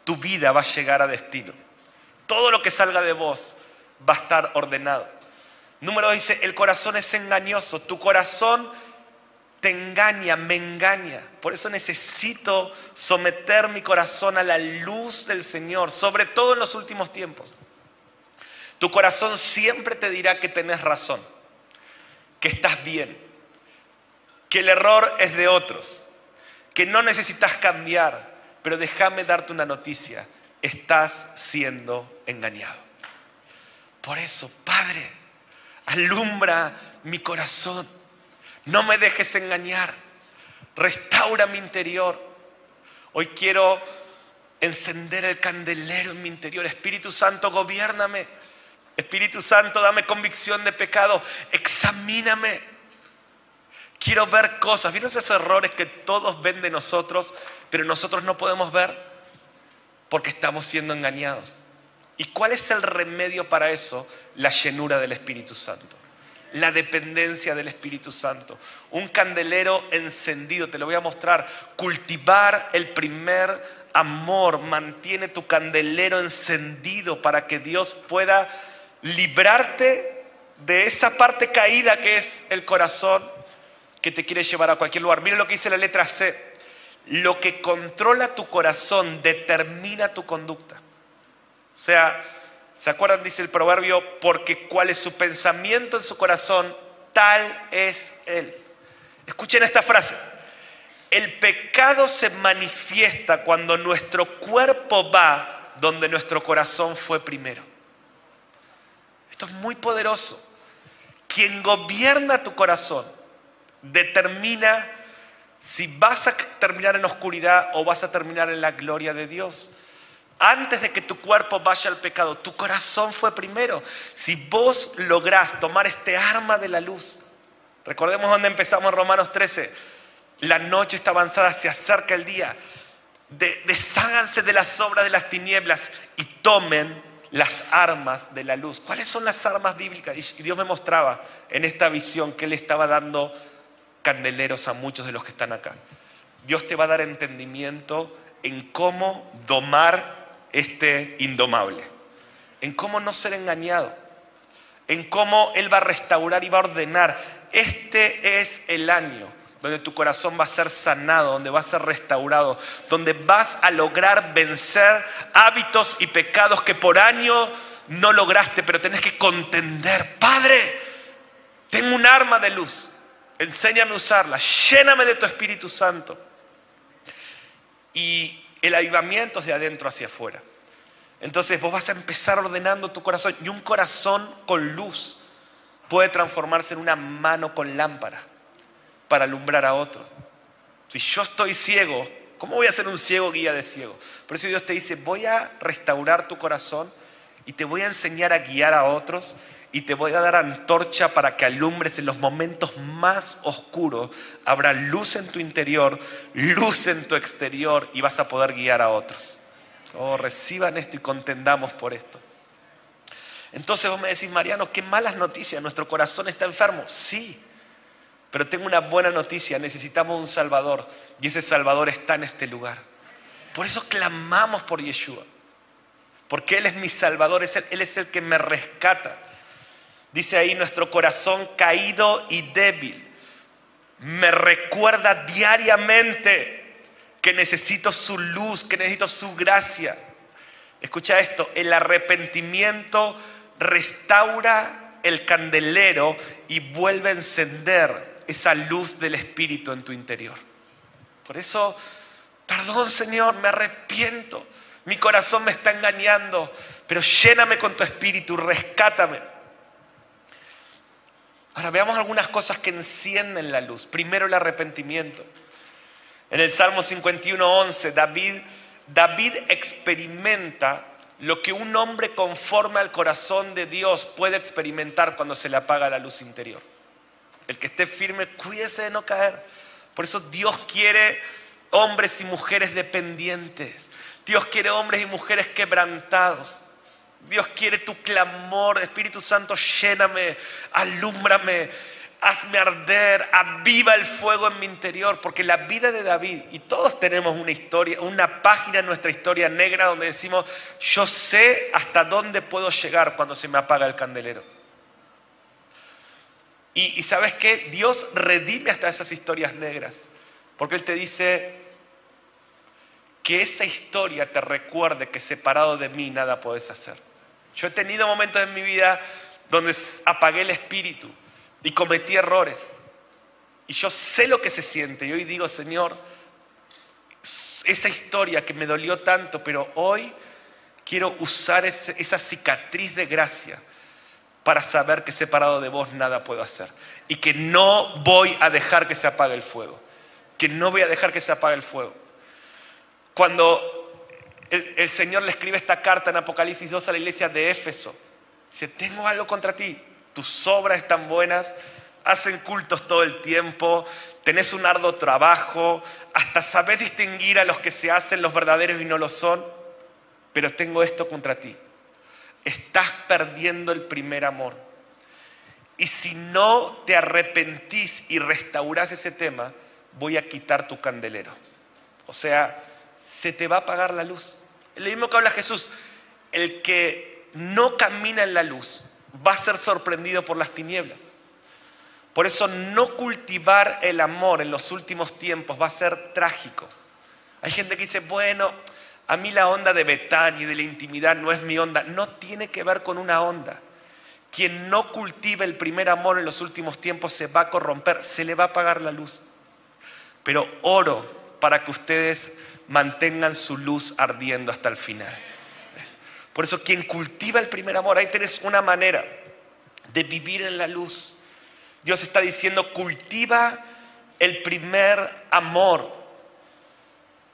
tu vida va a llegar a destino. Todo lo que salga de vos va a estar ordenado. Número dos dice, el corazón es engañoso. Tu corazón te engaña, me engaña. Por eso necesito someter mi corazón a la luz del Señor, sobre todo en los últimos tiempos. Tu corazón siempre te dirá que tenés razón, que estás bien, que el error es de otros, que no necesitas cambiar, pero déjame darte una noticia, estás siendo engañado. Por eso, Padre, alumbra mi corazón no me dejes engañar. Restaura mi interior. Hoy quiero encender el candelero en mi interior. Espíritu Santo, gobiername. Espíritu Santo, dame convicción de pecado. Examíname. Quiero ver cosas. ¿Vieron esos errores que todos ven de nosotros, pero nosotros no podemos ver? Porque estamos siendo engañados. ¿Y cuál es el remedio para eso? La llenura del Espíritu Santo la dependencia del Espíritu Santo. Un candelero encendido, te lo voy a mostrar. Cultivar el primer amor mantiene tu candelero encendido para que Dios pueda librarte de esa parte caída que es el corazón que te quiere llevar a cualquier lugar. Mira lo que dice la letra C. Lo que controla tu corazón determina tu conducta. O sea, ¿Se acuerdan? Dice el proverbio, porque cuál es su pensamiento en su corazón, tal es él. Escuchen esta frase. El pecado se manifiesta cuando nuestro cuerpo va donde nuestro corazón fue primero. Esto es muy poderoso. Quien gobierna tu corazón determina si vas a terminar en oscuridad o vas a terminar en la gloria de Dios antes de que tu cuerpo vaya al pecado, tu corazón fue primero. Si vos lográs tomar este arma de la luz, recordemos donde empezamos en Romanos 13, la noche está avanzada, se acerca el día, desháganse de las obras de las tinieblas y tomen las armas de la luz. ¿Cuáles son las armas bíblicas? Y Dios me mostraba en esta visión que Él estaba dando candeleros a muchos de los que están acá. Dios te va a dar entendimiento en cómo domar este indomable, en cómo no ser engañado, en cómo Él va a restaurar y va a ordenar. Este es el año donde tu corazón va a ser sanado, donde va a ser restaurado, donde vas a lograr vencer hábitos y pecados que por año no lograste, pero tenés que contender. Padre, tengo un arma de luz, enséñame a usarla, lléname de tu Espíritu Santo. Y el avivamiento es de adentro hacia afuera. Entonces vos vas a empezar ordenando tu corazón y un corazón con luz puede transformarse en una mano con lámpara para alumbrar a otros. Si yo estoy ciego, ¿cómo voy a ser un ciego guía de ciego? Por eso Dios te dice, voy a restaurar tu corazón y te voy a enseñar a guiar a otros y te voy a dar antorcha para que alumbres en los momentos más oscuros. Habrá luz en tu interior, luz en tu exterior y vas a poder guiar a otros. Oh, reciban esto y contendamos por esto. Entonces vos me decís, Mariano, qué malas noticias, nuestro corazón está enfermo. Sí, pero tengo una buena noticia, necesitamos un Salvador y ese Salvador está en este lugar. Por eso clamamos por Yeshua, porque Él es mi Salvador, Él es el que me rescata. Dice ahí nuestro corazón caído y débil. Me recuerda diariamente que necesito su luz, que necesito su gracia. Escucha esto, el arrepentimiento restaura el candelero y vuelve a encender esa luz del Espíritu en tu interior. Por eso, perdón Señor, me arrepiento. Mi corazón me está engañando pero lléname con tu espíritu, rescátame. Ahora veamos algunas cosas que encienden la luz. Primero el arrepentimiento. En el Salmo 51.11, David, David experimenta lo que un hombre conforme al corazón de Dios puede experimentar cuando se le apaga la luz interior. El que esté firme, cuídese de no caer. Por eso Dios quiere hombres y mujeres dependientes. Dios quiere hombres y mujeres quebrantados. Dios quiere tu clamor. Espíritu Santo, lléname, alúmbrame, hazme arder, aviva el fuego en mi interior. Porque la vida de David, y todos tenemos una historia, una página en nuestra historia negra donde decimos, yo sé hasta dónde puedo llegar cuando se me apaga el candelero. Y, sabes qué? Dios redime hasta esas historias negras. Porque Él te dice, que esa historia te recuerde que separado de mí nada puedes hacer. Yo he tenido momentos en mi vida donde apagué el espíritu y cometí errores. Y yo sé lo que se siente. Y hoy digo, Señor, esa historia que me dolió tanto, pero hoy quiero usar esa cicatriz de gracia para saber que separado de vos nada puedo hacer. Y que no voy a dejar que se apague el fuego. Que no voy a dejar que se apague el fuego. Cuando el, Señor le escribe esta carta en Apocalipsis 2 a la iglesia de Éfeso, dice, tengo algo contra ti, tus obras están buenas, hacen cultos todo el tiempo, tenés un arduo trabajo, hasta sabés distinguir a los que se hacen los verdaderos y no lo son, pero tengo esto contra ti. Estás perdiendo el primer amor. Y si no te arrepentís y restaurás ese tema, voy a quitar tu candelero. O sea, se te va a apagar la luz. Lo mismo que habla Jesús, el que no camina en la luz va a ser sorprendido por las tinieblas. Por eso no cultivar el amor en los últimos tiempos va a ser trágico. Hay gente que dice, bueno, a mí la onda de Betán y de la intimidad no es mi onda. No tiene que ver con una onda. Quien no cultiva el primer amor en los últimos tiempos se va a corromper, se le va a apagar la luz. Pero oro para que ustedes mantengan su luz ardiendo hasta el final. Por eso quien cultiva el primer amor, ahí tenés una manera de vivir en la luz. Dios está diciendo, cultiva el primer amor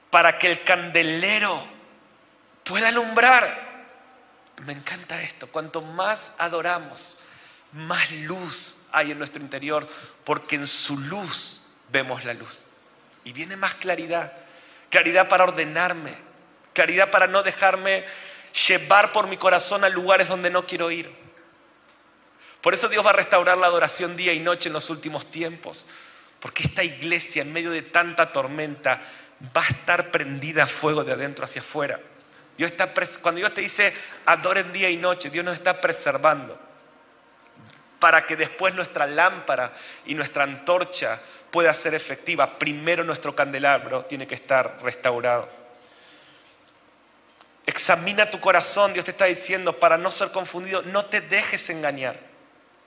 para que el candelero pueda alumbrar. Me encanta esto, cuanto más adoramos, más luz hay en nuestro interior, porque en su luz vemos la luz. Y viene más claridad claridad para ordenarme, claridad para no dejarme llevar por mi corazón a lugares donde no quiero ir. Por eso Dios va a restaurar la adoración día y noche en los últimos tiempos, porque esta iglesia en medio de tanta tormenta va a estar prendida a fuego de adentro hacia afuera. Dios está cuando Dios te dice adoren día y noche, Dios nos está preservando para que después nuestra lámpara y nuestra antorcha pueda ser efectiva, primero nuestro candelabro tiene que estar restaurado. Examina tu corazón, Dios te está diciendo, para no ser confundido, no te dejes engañar.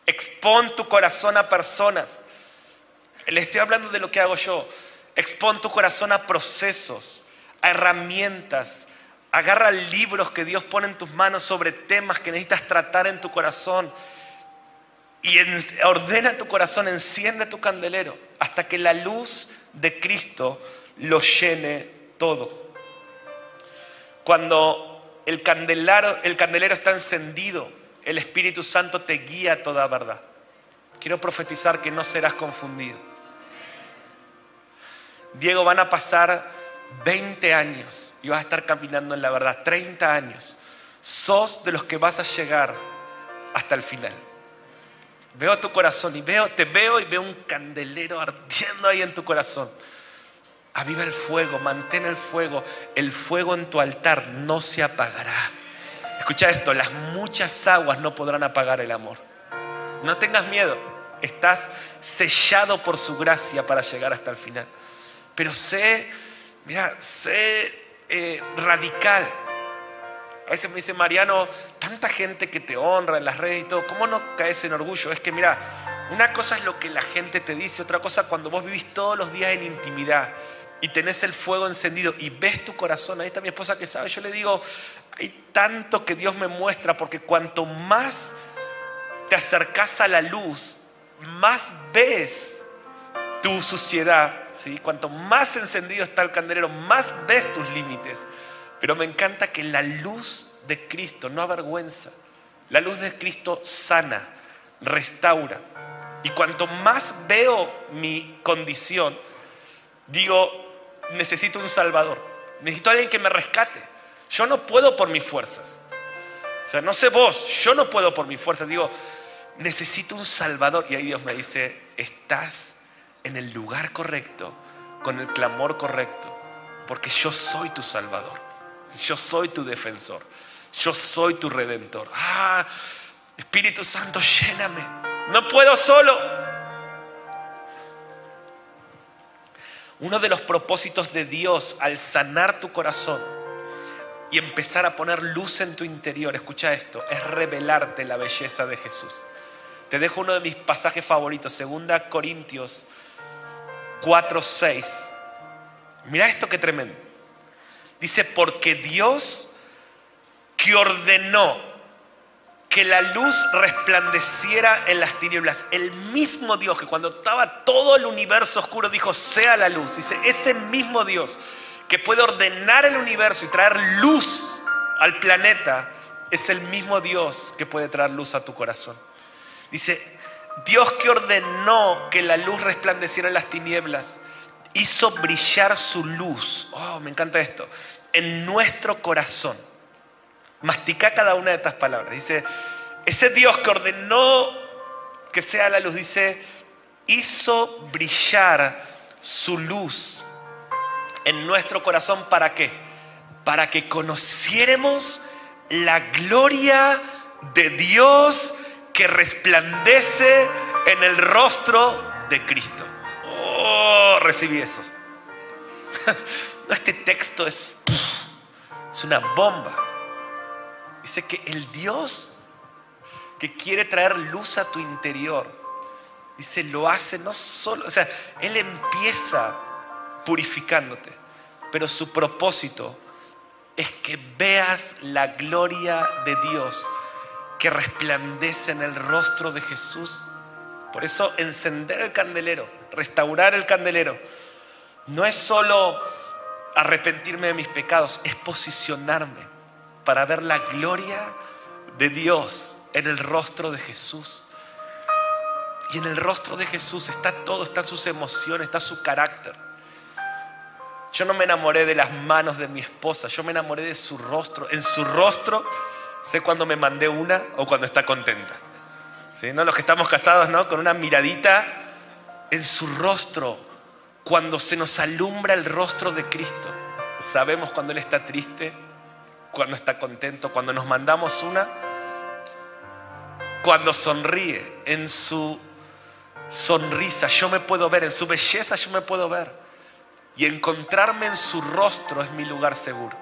Expon tu corazón a personas. Le estoy hablando de lo que hago yo. Expon tu corazón a procesos, a herramientas. Agarra libros que Dios pone en tus manos sobre temas que necesitas tratar en tu corazón y ordena tu corazón, enciende tu candelero hasta que la luz de Cristo lo llene todo. Cuando el candelero, el candelero está encendido, el Espíritu Santo te guía a toda verdad. Quiero profetizar que no serás confundido. Diego, van a pasar 20 años y vas a estar caminando en la verdad, 30 años. Sos de los que vas a llegar hasta el final. Veo tu corazón y veo, te veo y veo un candelero ardiendo ahí en tu corazón. Aviva el fuego, mantén el fuego. El fuego en tu altar no se apagará. Escucha esto, las muchas aguas no podrán apagar el amor. No tengas miedo, estás sellado por su gracia para llegar hasta el final. Pero sé, mira, sé eh, radical a veces me dice Mariano, tanta gente que te honra en las redes y todo, ¿cómo no caes en orgullo? Es que mira, una cosa es lo que la gente te dice, otra cosa cuando vos vivís todos los días en intimidad y tenés el fuego encendido y ves tu corazón, ahí está mi esposa que sabe, yo le digo, hay tanto que Dios me muestra porque cuanto más te acercas a la luz, más ves tu suciedad, ¿sí? Cuanto más encendido está el candelero, más ves tus límites. Pero me encanta que la luz de Cristo no avergüenza. La luz de Cristo sana, restaura. Y cuanto más veo mi condición, digo, necesito un Salvador. Necesito alguien que me rescate. Yo no puedo por mis fuerzas. O sea, no sé vos, yo no puedo por mis fuerzas. Digo, necesito un Salvador. Y ahí Dios me dice, estás en el lugar correcto, con el clamor correcto, porque yo soy tu Salvador. Yo soy tu defensor. Yo soy tu redentor. Ah, Espíritu Santo, lléname. No puedo solo. Uno de los propósitos de Dios al sanar tu corazón y empezar a poner luz en tu interior, escucha esto, es revelarte la belleza de Jesús. Te dejo uno de mis pasajes favoritos, 2 Corintios 4, 6. Mira esto que tremendo. Dice, porque Dios que ordenó que la luz resplandeciera en las tinieblas, el mismo Dios que cuando estaba todo el universo oscuro dijo, sea la luz. Dice, ese mismo Dios que puede ordenar el universo y traer luz al planeta, es el mismo Dios que puede traer luz a tu corazón. Dice, Dios que ordenó que la luz resplandeciera en las tinieblas, hizo brillar su luz. Oh, me encanta esto. En nuestro corazón. Mastica cada una de estas palabras. Dice, ese Dios que ordenó que sea la luz, dice, hizo brillar su luz en nuestro corazón. ¿Para qué? Para que conociéramos la gloria de Dios que resplandece en el rostro de Cristo. Recibí eso. este texto es, es una bomba. Dice que el Dios que quiere traer luz a tu interior, dice, lo hace no solo, o sea, Él empieza purificándote, pero su propósito es que veas la gloria de Dios que resplandece en el rostro de Jesús. Por eso encender el candelero, restaurar el candelero, no es solo arrepentirme de mis pecados, es posicionarme para ver la gloria de Dios en el rostro de Jesús. Y en el rostro de Jesús está todo, están sus emociones, está su carácter. Yo no me enamoré de las manos de mi esposa, yo me enamoré de su rostro. En su rostro Sé cuando me mandé una o cuando está contenta. ¿Sí? ¿No? Los que estamos casados, ¿no? Con una miradita en su rostro. Cuando se nos alumbra el rostro de Cristo. Sabemos cuando Él está triste, cuando está contento, cuando nos mandamos una, cuando sonríe, en su sonrisa yo me puedo ver, en su belleza yo me puedo ver. Y encontrarme en su rostro es mi lugar seguro.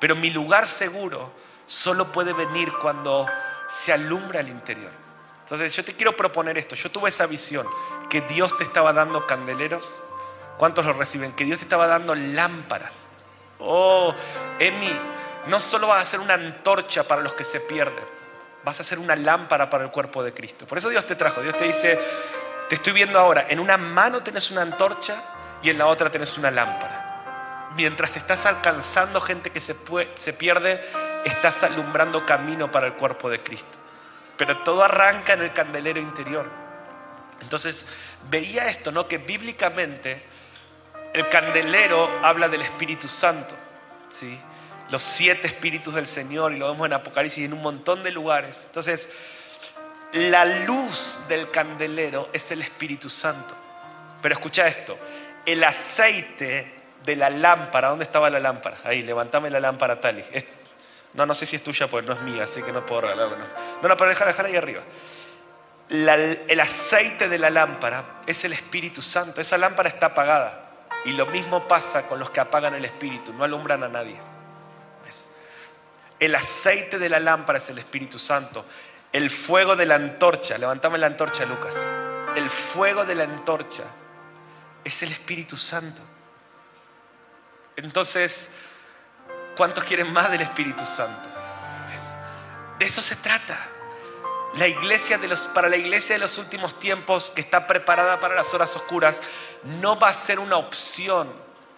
Pero mi lugar seguro solo puede venir cuando se alumbra el interior. Entonces yo te quiero proponer esto. Yo tuve esa visión, que Dios te estaba dando candeleros. ¿Cuántos lo reciben? Que Dios te estaba dando lámparas. Oh, Emi, no solo vas a ser una antorcha para los que se pierden, vas a ser una lámpara para el cuerpo de Cristo. Por eso Dios te trajo. Dios te dice, te estoy viendo ahora, en una mano tenés una antorcha y en la otra tenés una lámpara. Mientras estás alcanzando gente que se, se pierde, estás alumbrando camino para el cuerpo de Cristo. Pero todo arranca en el candelero interior. Entonces, veía esto, ¿no? Que bíblicamente el candelero habla del Espíritu Santo, ¿sí? Los siete espíritus del Señor, y lo vemos en Apocalipsis y en un montón de lugares. Entonces, la luz del candelero es el Espíritu Santo. Pero escucha esto, el aceite de la lámpara, ¿dónde estaba la lámpara? Ahí, levantame la lámpara, Tali. No, no sé si es tuya, pues no es mía, así que no puedo regalarlo. No, no, pero déjala, ahí arriba. El aceite de la lámpara es el Espíritu Santo. Esa lámpara está apagada. Y lo mismo pasa con los que apagan el Espíritu, no alumbran a nadie. El aceite de la lámpara es el Espíritu Santo. El fuego de la antorcha, levantame la antorcha, Lucas. El fuego de la antorcha es el Espíritu Santo. Entonces, ¿cuántos quieren más del Espíritu Santo? De eso se trata. La iglesia para la iglesia de los últimos tiempos que está preparada para las horas oscuras no va a ser una opción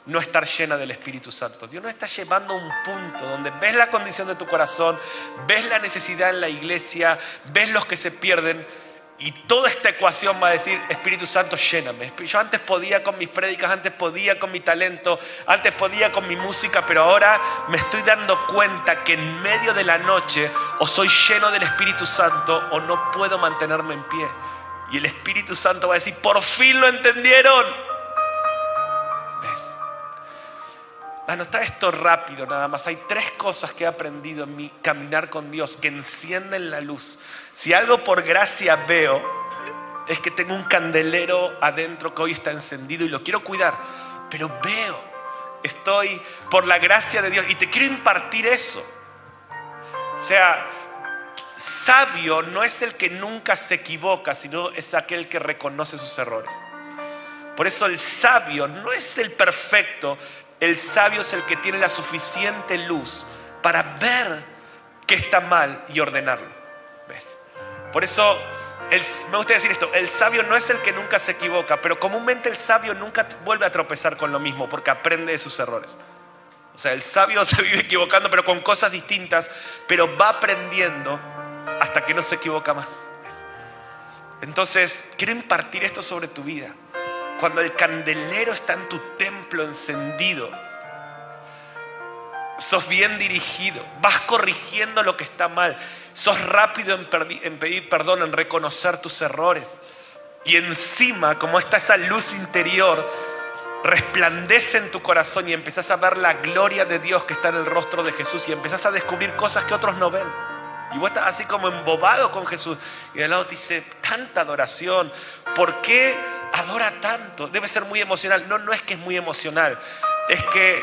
no estar llena del Espíritu Santo. Dios nos está llevando a un punto donde ves la condición de tu corazón, ves la necesidad en la iglesia, ves los que se pierden y toda esta ecuación va a decir, Espíritu Santo, lléname. Yo antes podía con mis prédicas, antes podía con mi talento, antes podía con mi música, pero ahora me estoy dando cuenta que en medio de la noche o soy lleno del Espíritu Santo o no puedo mantenerme en pie. Y el Espíritu Santo va a decir, por fin lo entendieron. Anota esto rápido nada más. Hay tres cosas que he aprendido en mi caminar con Dios que encienden la luz si algo por gracia veo, es que tengo un candelero adentro que hoy está encendido y lo quiero cuidar, pero veo, estoy por la gracia de Dios y te quiero impartir eso. O sea, sabio no es el que nunca se equivoca, sino es aquel que reconoce sus errores. Por eso el sabio no es el perfecto, el sabio es el que tiene la suficiente luz para ver que está mal y ordenarlo. Por eso me gusta decir esto, el sabio no es el que nunca se equivoca, pero comúnmente el sabio nunca vuelve a tropezar con lo mismo porque aprende de sus errores. O sea, el sabio se vive equivocando pero con cosas distintas, pero va aprendiendo hasta que no se equivoca más. Entonces, quiero impartir esto sobre tu vida. Cuando el candelero está en tu templo encendido, sos bien dirigido, vas corrigiendo lo que está mal, sos rápido en, pedir perdón, en reconocer tus errores. Y encima, como está esa luz interior, resplandece en tu corazón y empezás a ver la gloria de Dios que está en el rostro de Jesús y empezás a descubrir cosas que otros no ven. Y vos estás así como embobado con Jesús. Y al lado te dice, tanta adoración, ¿por qué adora tanto? Debe ser muy emocional. No, no es que es muy emocional, es que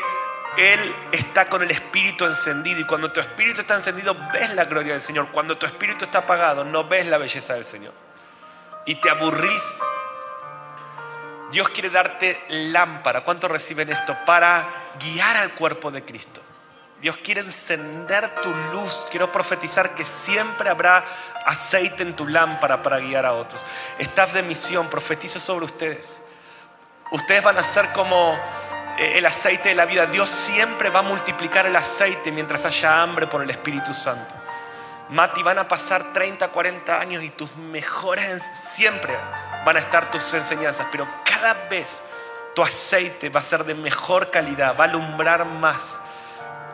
él está con el espíritu encendido y cuando tu espíritu está encendido ves la gloria del Señor. Cuando tu espíritu está apagado no ves la belleza del Señor. Y te aburrís. Dios quiere darte lámpara. ¿Cuántos reciben esto? Para guiar al cuerpo de Cristo. Dios quiere encender tu luz. Quiero profetizar que siempre habrá aceite en tu lámpara para guiar a otros. Estás de misión, profetizo sobre ustedes. Ustedes van a ser como eh, el aceite de la vida. Dios siempre va a multiplicar el aceite mientras haya hambre por el Espíritu Santo. Mati, van a pasar 30, 40 años y tus mejores siempre van a estar tus enseñanzas, pero cada vez tu aceite va a ser de mejor calidad, va a alumbrar más.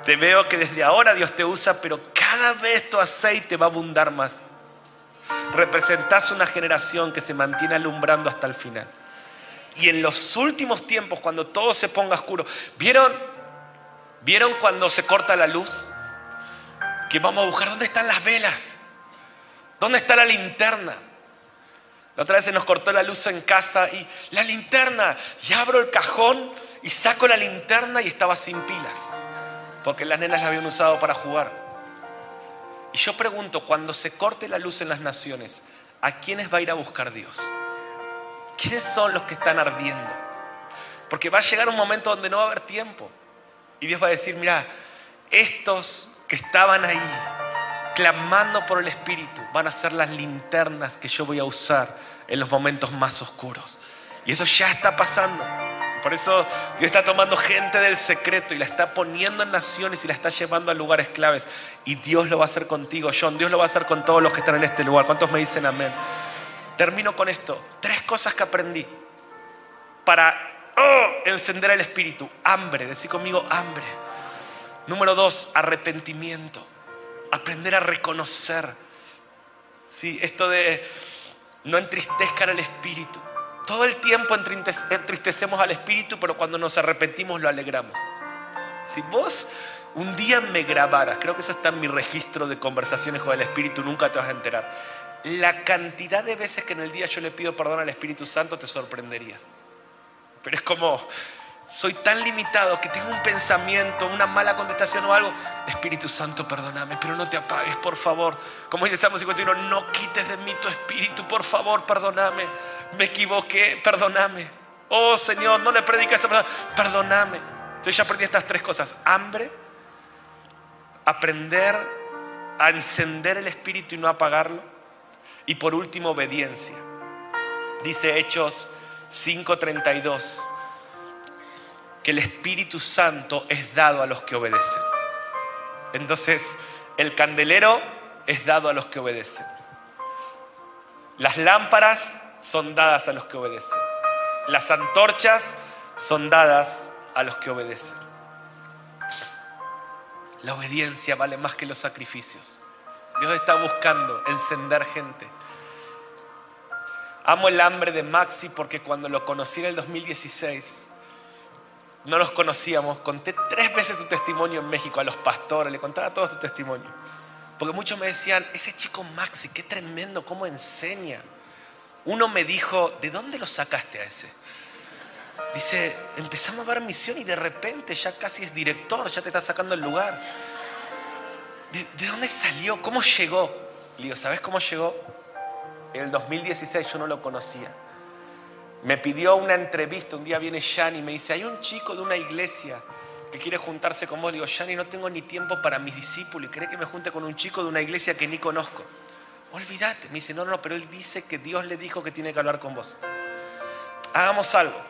Te veo que desde ahora Dios te usa, pero cada vez tu aceite va a abundar más. Representas una generación que se mantiene alumbrando hasta el final. Y en los últimos tiempos, cuando todo se ponga oscuro, ¿vieron? ¿Vieron cuando se corta la luz? Que vamos a buscar dónde están las velas. ¿Dónde está la linterna? La otra vez se nos cortó la luz en casa y la linterna. Y abro el cajón y saco la linterna y estaba sin pilas. Porque las nenas la habían usado para jugar. Y yo pregunto, cuando se corte la luz en las naciones, ¿a quiénes va a ir a buscar Dios? ¿Quiénes son los que están ardiendo? Porque va a llegar un momento donde no va a haber tiempo. Y Dios va a decir, mira, estos que estaban ahí clamando por el Espíritu van a ser las linternas que yo voy a usar en los momentos más oscuros. Y eso ya está pasando. Por eso Dios está tomando gente del secreto y la está poniendo en naciones y la está llevando a lugares claves. Y Dios lo va a hacer contigo, John. Dios lo va a hacer con todos los que están en este lugar. ¿Cuántos me dicen amén? Termino con esto. Tres cosas que aprendí para oh, encender el espíritu. Hambre, decir conmigo hambre. Número dos, arrepentimiento. Aprender a reconocer. ¿Sí? Esto de no entristezcan al espíritu. Todo el tiempo entristecemos al espíritu, pero cuando nos arrepentimos lo alegramos. Si vos un día me grabaras, creo que eso está en mi registro de conversaciones con el espíritu, nunca te vas a enterar la cantidad de veces que en el día yo le pido perdón al Espíritu Santo te sorprenderías. Pero es como, soy tan limitado que tengo un pensamiento, una mala contestación o algo. Espíritu Santo, perdóname, pero no te apagues, por favor. Como dice Salmo 51, no quites de mí tu espíritu, por favor, perdóname. Me equivoqué, perdóname. Oh Señor, no le prediques a esa persona, perdóname. Entonces yo aprendí estas tres cosas. Hambre, aprender a encender el espíritu y no apagarlo. Y por último, obediencia. Dice Hechos 5:32 que el Espíritu Santo es dado a los que obedecen. Entonces, el candelero es dado a los que obedecen. Las lámparas son dadas a los que obedecen. Las antorchas son dadas a los que obedecen. La obediencia vale más que los sacrificios. Dios está buscando encender gente. Amo el hambre de Maxi porque cuando lo conocí en el 2016, no nos conocíamos. Conté tres veces tu testimonio en México a los pastores, le contaba todo tu testimonio. Porque muchos me decían, ese chico Maxi, qué tremendo, cómo enseña. Uno me dijo, ¿de dónde lo sacaste a ese? Dice, empezamos a ver misión y de repente ya casi es director, ya te está sacando el lugar. ¿De, dónde salió? ¿Cómo llegó? Le digo, ¿sabes cómo llegó? En el 2016 yo no lo conocía. Me pidió una entrevista, un día viene Shani y me dice, hay un chico de una iglesia que quiere juntarse con vos. Le digo, Shani, no tengo ni tiempo para mis discípulos cree que me junte con un chico de una iglesia que ni conozco. Olvídate. Me dice, no, no, pero él dice que Dios le dijo que tiene que hablar con vos. Hagamos algo.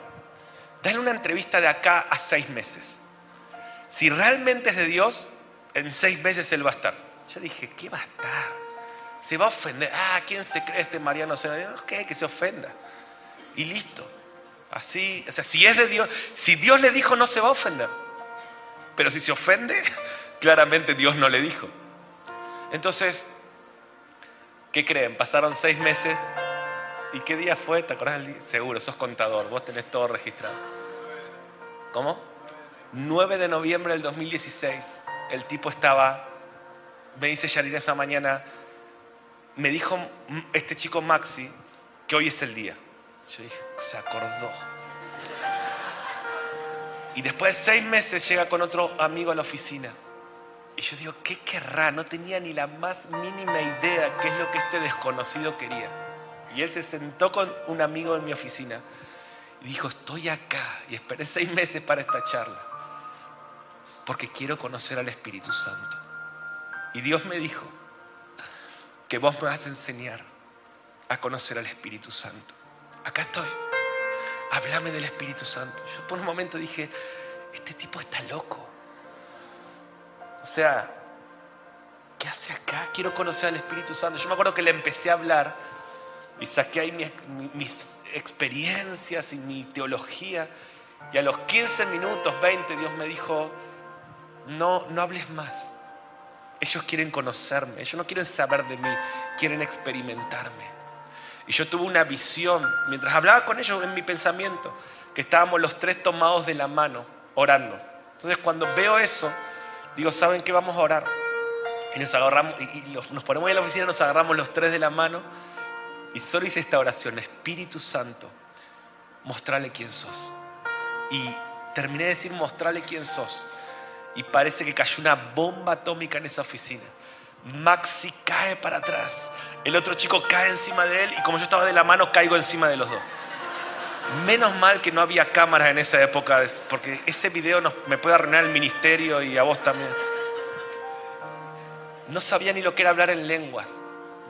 Dale una entrevista de acá a seis meses. Si realmente es de Dios, en seis meses él va a estar. Yo dije, ¿qué va a estar? Se va a ofender. Ah, ¿quién se cree este Mariano? Ok, que se ofenda. Y listo. Así, o sea, si es de Dios, si Dios le dijo, no se va a ofender. Pero si se ofende, claramente Dios no le dijo. Entonces, ¿qué creen? Pasaron seis meses. ¿Y qué día fue? ¿Te acordás? Seguro, sos contador, vos tenés todo registrado. ¿Cómo? 9 de noviembre del 2016, el tipo estaba, me dice Yarina esa mañana, me dijo este chico Maxi que hoy es el día. Yo dije, se acordó. Y después de seis meses llega con otro amigo a la oficina. Y yo digo, ¿qué querrá? No tenía ni la más mínima idea qué es lo que este desconocido quería. Y él se sentó con un amigo en mi oficina y dijo, estoy acá y esperé seis meses para esta charla, porque quiero conocer al Espíritu Santo. Y Dios me dijo que vos me vas a enseñar a conocer al Espíritu Santo. Acá estoy. Háblame del Espíritu Santo. Yo por un momento dije, este tipo está loco. O sea, ¿qué hace acá? Quiero conocer al Espíritu Santo. Yo me acuerdo que le empecé a hablar y saqué ahí mis, experiencias y mi teología. Y a los 15 minutos, 20, Dios me dijo, no, no hables más. Ellos quieren conocerme, ellos no quieren saber de mí, quieren experimentarme. Y yo tuve una visión, mientras hablaba con ellos en mi pensamiento, que estábamos los tres tomados de la mano, orando. Entonces cuando veo eso, digo, ¿saben qué? Vamos a orar. Y nos agarramos, y nos ponemos en la oficina, nos agarramos los tres de la mano y solo hice esta oración, Espíritu Santo, mostrale quién sos. Y terminé de decir, mostrale quién sos. Y parece que cayó una bomba atómica en esa oficina. Maxi cae para atrás. El otro chico cae encima de él y como yo estaba de la mano, caigo encima de los dos. Menos mal que no había cámaras en esa época, porque ese video me puede arruinar el ministerio y a vos también. No sabía ni lo que era hablar en lenguas.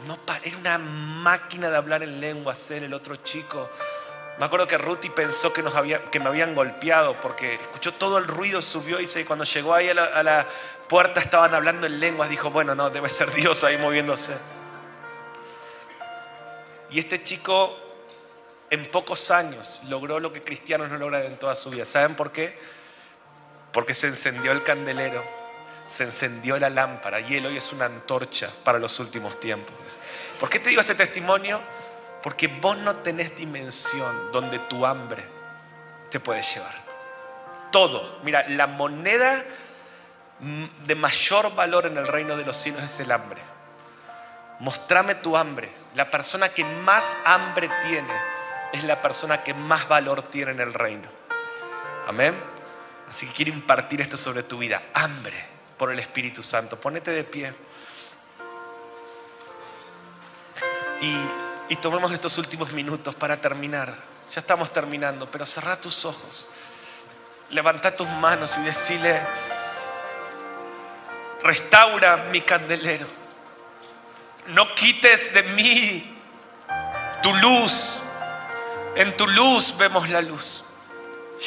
No, era una máquina de hablar en lengua ser el otro chico. Me acuerdo que Ruti pensó que, nos había, que me habían golpeado porque escuchó todo el ruido, subió y se, cuando llegó ahí a la, a la puerta estaban hablando en lenguas. Dijo, bueno, no, debe ser Dios ahí moviéndose. Y este chico en pocos años logró lo que cristianos no logran en toda su vida. ¿Saben por qué? Porque se encendió el candelero se encendió la lámpara y Él hoy es una antorcha para los últimos tiempos. ¿Por qué te digo este testimonio? Porque vos no tenés dimensión donde tu hambre te puede llevar. Todo. Mira, la moneda de mayor valor en el reino de los cielos es el hambre. Mostrame tu hambre. La persona que más hambre tiene es la persona que más valor tiene en el reino. Amén. Así que quiero impartir esto sobre tu vida. Hambre por el Espíritu Santo. Ponete de pie. Y, tomemos estos últimos minutos para terminar. Ya estamos terminando, pero cerrá tus ojos. levanta tus manos y decile, restaura mi candelero. No quites de mí tu luz. En tu luz vemos la luz.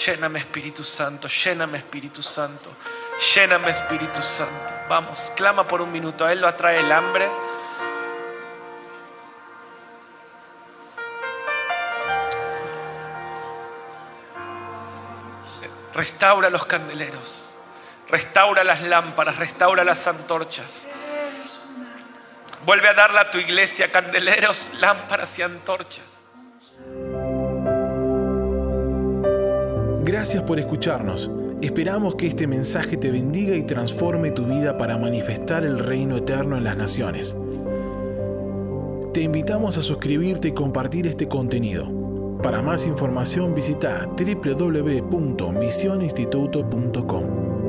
Lléname Espíritu Santo, lléname Espíritu Santo, lléname Espíritu Santo. Vamos, clama por un minuto. A Él lo atrae el hambre. Restaura los candeleros, restaura las lámparas, restaura las antorchas. Vuelve a darle a tu iglesia candeleros, lámparas y antorchas. Gracias por escucharnos. Esperamos que este mensaje te bendiga y transforme tu vida para manifestar el reino eterno en las naciones. Te invitamos a suscribirte y compartir este contenido. Para más información visita www.misioninstituto.com.